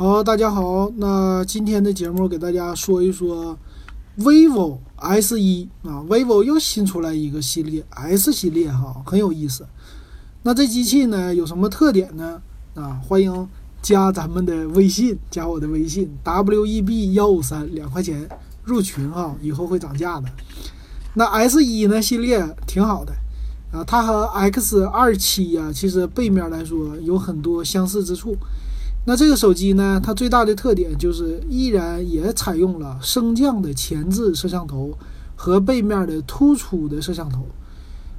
好，大家好，那今天的节目给大家说一说 vivo S 一啊，vivo 又新出来一个系列 S 系列哈，很有意思。那这机器呢有什么特点呢？啊，欢迎加咱们的微信，加我的微信 w e b 幺五三两块钱入群哈，以后会涨价的。那 S 一呢系列挺好的啊，它和 X 二七呀，其实背面来说有很多相似之处。那这个手机呢，它最大的特点就是依然也采用了升降的前置摄像头和背面的突出的摄像头。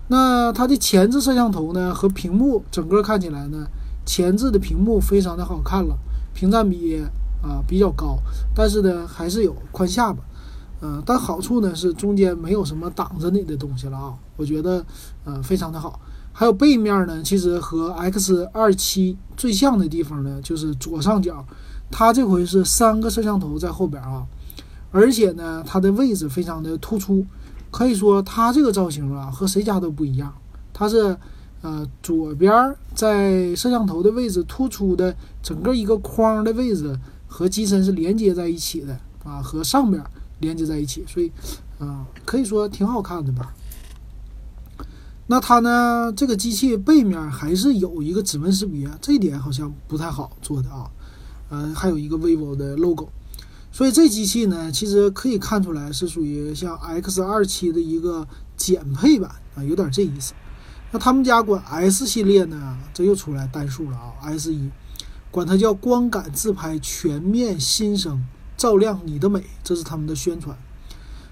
那它的前置摄像头呢和屏幕整个看起来呢，前置的屏幕非常的好看了，屏占比啊比较高，但是呢还是有宽下巴，嗯，但好处呢是中间没有什么挡着你的东西了啊，我觉得呃非常的好。还有背面呢，其实和 X 二七最像的地方呢，就是左上角，它这回是三个摄像头在后边啊，而且呢，它的位置非常的突出，可以说它这个造型啊和谁家都不一样，它是呃左边在摄像头的位置突出的整个一个框的位置和机身是连接在一起的啊，和上边连接在一起，所以啊可以说挺好看的吧。那它呢？这个机器背面还是有一个指纹识别，这一点好像不太好做的啊。呃，还有一个 vivo 的 logo，所以这机器呢，其实可以看出来是属于像 X 二七的一个减配版啊，有点这意思。那他们家管 S 系列呢，这又出来单数了啊，S 一，管它叫光感自拍全面新生，照亮你的美，这是他们的宣传。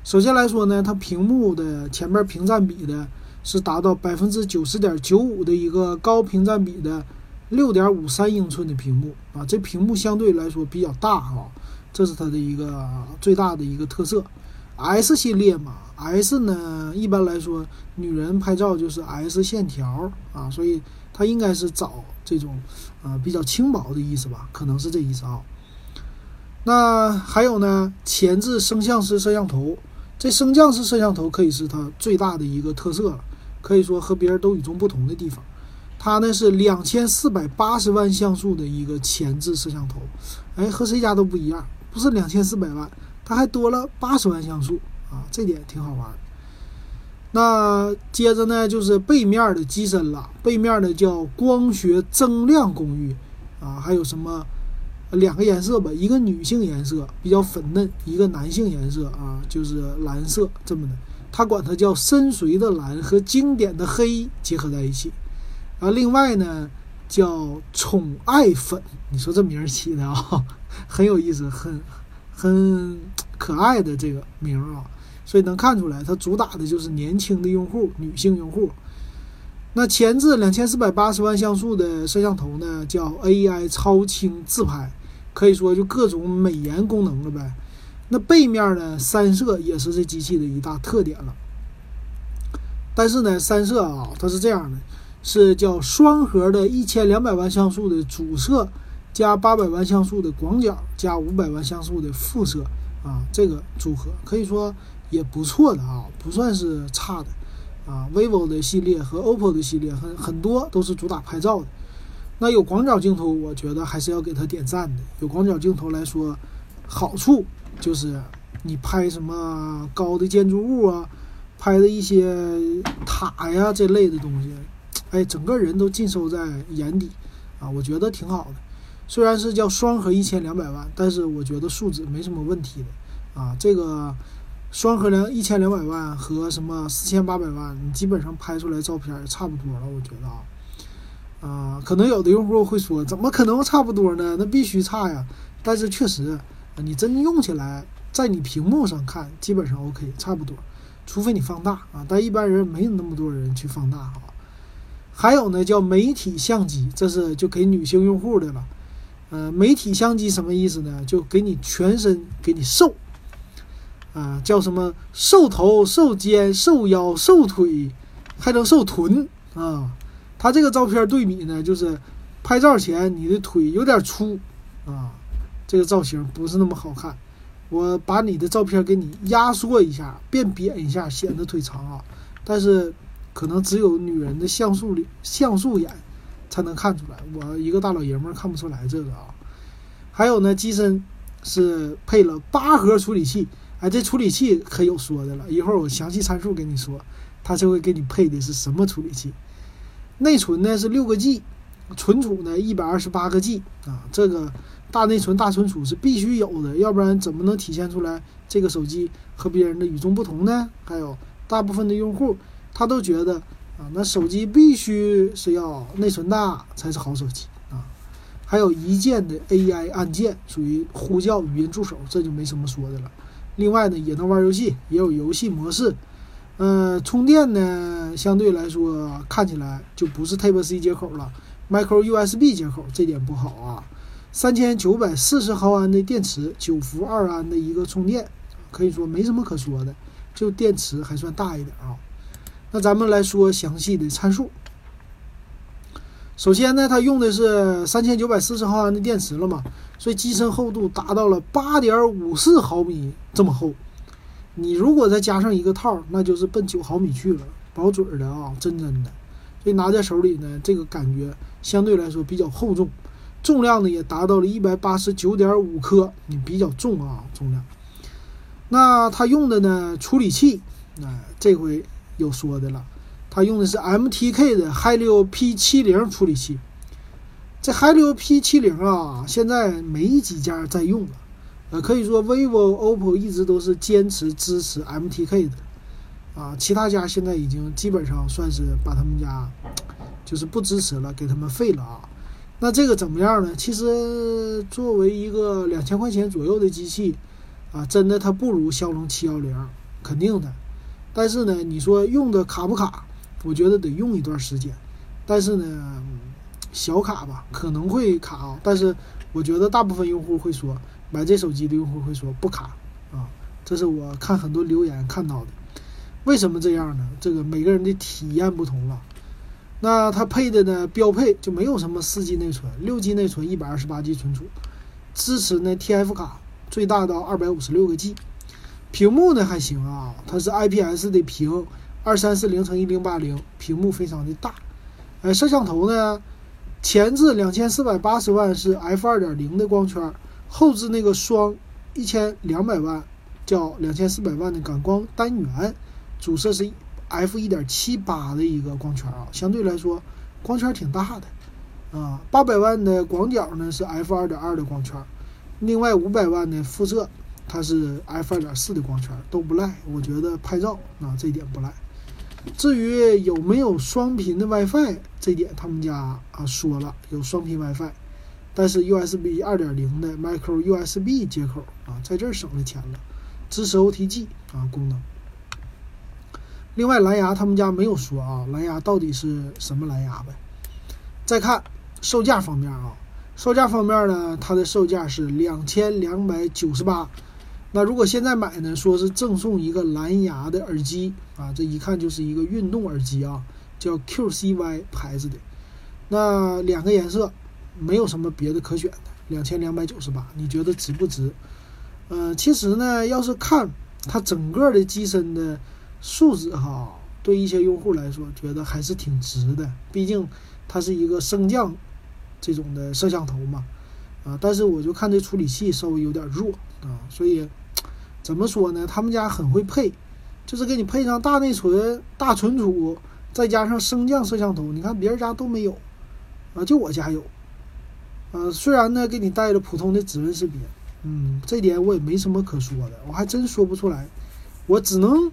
首先来说呢，它屏幕的前面屏占比的。是达到百分之九十点九五的一个高屏占比的六点五三英寸的屏幕啊，这屏幕相对来说比较大哈，这是它的一个最大的一个特色。S 系列嘛，S 呢一般来说女人拍照就是 S 线条啊，所以它应该是找这种啊比较轻薄的意思吧，可能是这意思啊。那还有呢，前置升降式摄像头，这升降式摄像头可以是它最大的一个特色了。可以说和别人都与众不同的地方，它呢是两千四百八十万像素的一个前置摄像头，哎，和谁家都不一样，不是两千四百万，它还多了八十万像素。啊，这点挺好玩。那接着呢就是背面的机身了，背面的叫光学增亮工艺啊，还有什么两个颜色吧，一个女性颜色比较粉嫩，一个男性颜色。啊就是蓝色这么的。他管它叫深邃的蓝和经典的黑结合在一起，啊，另外呢叫宠爱粉，你说这名起的啊，很有意思，很很可爱的这个名啊，所以能看出来它主打的就是年轻的用户，女性用户。那前置两千四百八十万像素的摄像头呢，叫 AI 超清自拍，可以说就各种美颜功能了呗。那背面呢？三摄也是这机器的一大特点了。但是呢，三摄啊，它是这样的，是叫双核的，一千两百万像素的主摄，加八百万像素的广角，加五百万像素的副摄啊，这个组合可以说也不错的啊，不算是差的啊。vivo 的系列和 OPPO 的系列很很多都是主打拍照的。那有广角镜头，我觉得还是要给它点赞的。有广角镜头来说，好处。就是你拍什么高的建筑物啊，拍的一些塔呀这类的东西，哎，整个人都尽收在眼底啊，我觉得挺好的。虽然是叫双核一千两百万，但是我觉得素质没什么问题的啊。这个双核两一千两百万和什么四千八百万，你基本上拍出来照片也差不多了，我觉得啊。啊，可能有的用户会说，怎么可能差不多呢？那必须差呀。但是确实。你真用起来，在你屏幕上看，基本上 OK，差不多，除非你放大啊，但一般人没有那么多人去放大啊。还有呢，叫媒体相机，这是就给女性用户的了。呃，媒体相机什么意思呢？就给你全身给你瘦，啊，叫什么瘦头、瘦肩、瘦腰、瘦腿，还能瘦臀啊。它这个照片对比呢，就是拍照前你的腿有点粗啊。这个造型不是那么好看，我把你的照片给你压缩一下，变扁一下，显得腿长啊。但是可能只有女人的像素里像素眼才能看出来，我一个大老爷们儿看不出来这个啊。还有呢，机身是配了八核处理器，哎，这处理器可有说的了，一会儿我详细参数给你说，它就会给你配的是什么处理器。内存呢是六个 G，存储呢一百二十八个 G 啊，这个大内存、大存储是必须有的，要不然怎么能体现出来这个手机和别人的与众不同呢？还有大部分的用户他都觉得啊，那手机必须是要内存大才是好手机啊。还有一键的 AI 按键，属于呼叫语音助手，这就没什么说的了。另外呢，也能玩游戏，也有游戏模式。呃，充电呢，相对来说看起来就不是 Type C 接口了，Micro USB 接口，这点不好啊。三千九百四十毫安的电池，九伏二安的一个充电，可以说没什么可说的，就电池还算大一点啊。那咱们来说详细的参数。首先呢，它用的是三千九百四十毫安的电池了嘛，所以机身厚度达到了八点五四毫米这么厚。你如果再加上一个套，那就是奔九毫米去了，保准的啊，真真的。所以拿在手里呢，这个感觉相对来说比较厚重，重量呢也达到了一百八十九点五克，你比较重啊，重量。那它用的呢处理器，哎，这回有说的了，它用的是 MTK 的 Helio P70 处理器。这 Helio P70 啊，现在没几家在用了。呃，可以说，vivo、OPPO 一直都是坚持支持 MTK 的，啊，其他家现在已经基本上算是把他们家就是不支持了，给他们废了啊。那这个怎么样呢？其实作为一个两千块钱左右的机器，啊，真的它不如骁龙七幺零，肯定的。但是呢，你说用的卡不卡？我觉得得用一段时间。但是呢，小卡吧，可能会卡啊。但是我觉得大部分用户会说。买这手机的用户会说不卡啊，这是我看很多留言看到的。为什么这样呢？这个每个人的体验不同了。那它配的呢，标配就没有什么四 G 内存，六 G 内存，一百二十八 G 存储，支持呢 TF 卡最大到二百五十六个 G。屏幕呢还行啊，它是 IPS 的屏，二三四零乘一零八零，屏幕非常的大。哎，摄像头呢，前置两千四百八十万是 F 二点零的光圈。后置那个双一千两百万，叫两千四百万的感光单元，主摄是 f 一点七八的一个光圈啊，相对来说光圈挺大的啊。八百万的广角呢是 f 二点二的光圈，另外五百万的副摄它是 f 二点四的光圈，都不赖。我觉得拍照啊这点不赖。至于有没有双频的 WiFi，这点他们家啊说了有双频 WiFi。但是 USB 二点零的 Micro USB 接口啊，在这儿省了钱了，支持 OTG 啊功能。另外蓝牙他们家没有说啊，蓝牙到底是什么蓝牙呗？再看售价方面啊，售价方面呢，它的售价是两千两百九十八。那如果现在买呢，说是赠送一个蓝牙的耳机啊，这一看就是一个运动耳机啊，叫 QCY 牌子的，那两个颜色。没有什么别的可选的，两千两百九十八，你觉得值不值？呃，其实呢，要是看它整个的机身的素质哈，对一些用户来说，觉得还是挺值的。毕竟它是一个升降这种的摄像头嘛，啊，但是我就看这处理器稍微有点弱啊，所以怎么说呢？他们家很会配，就是给你配上大内存、大存储，再加上升降摄像头，你看别人家都没有，啊，就我家有。呃，虽然呢，给你带了普通的指纹识别，嗯，这点我也没什么可说的，我还真说不出来。我只能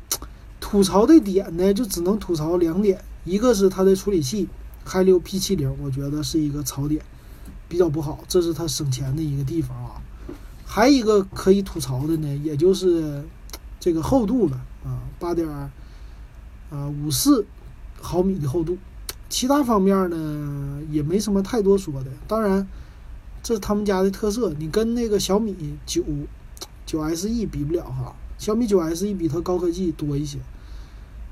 吐槽的点呢，就只能吐槽两点，一个是它的处理器，Helio P70，我觉得是一个槽点，比较不好，这是它省钱的一个地方啊。还一个可以吐槽的呢，也就是这个厚度了啊，八点啊五四毫米的厚度，其他方面呢也没什么太多说的，当然。这是他们家的特色，你跟那个小米九九 SE 比不了哈。小米九 SE 比它高科技多一些，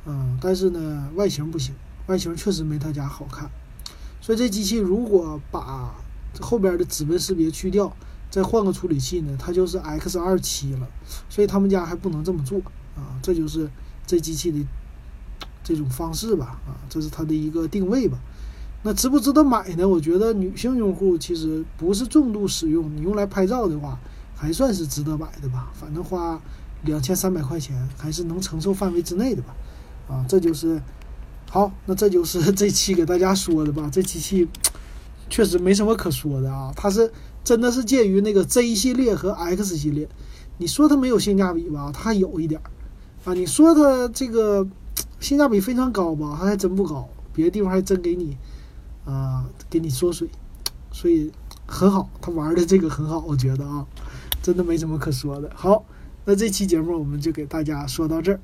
嗯，但是呢，外形不行，外形确实没他家好看。所以这机器如果把后边的指纹识别去掉，再换个处理器呢，它就是 X 二七了。所以他们家还不能这么做啊，这就是这机器的这种方式吧啊，这是它的一个定位吧。那值不值得买呢？我觉得女性用户其实不是重度使用，你用来拍照的话，还算是值得买的吧。反正花两千三百块钱还是能承受范围之内的吧。啊，这就是好，那这就是 这期给大家说的吧。这机器确实没什么可说的啊，它是真的是介于那个 Z 系列和 X 系列。你说它没有性价比吧，它还有一点儿啊。你说它这个性价比非常高吧，它还真不高，别的地方还真给你啊给你缩水，所以很好，它玩的这个很好，我觉得啊，真的没什么可说的。好，那这期节目我们就给大家说到这儿。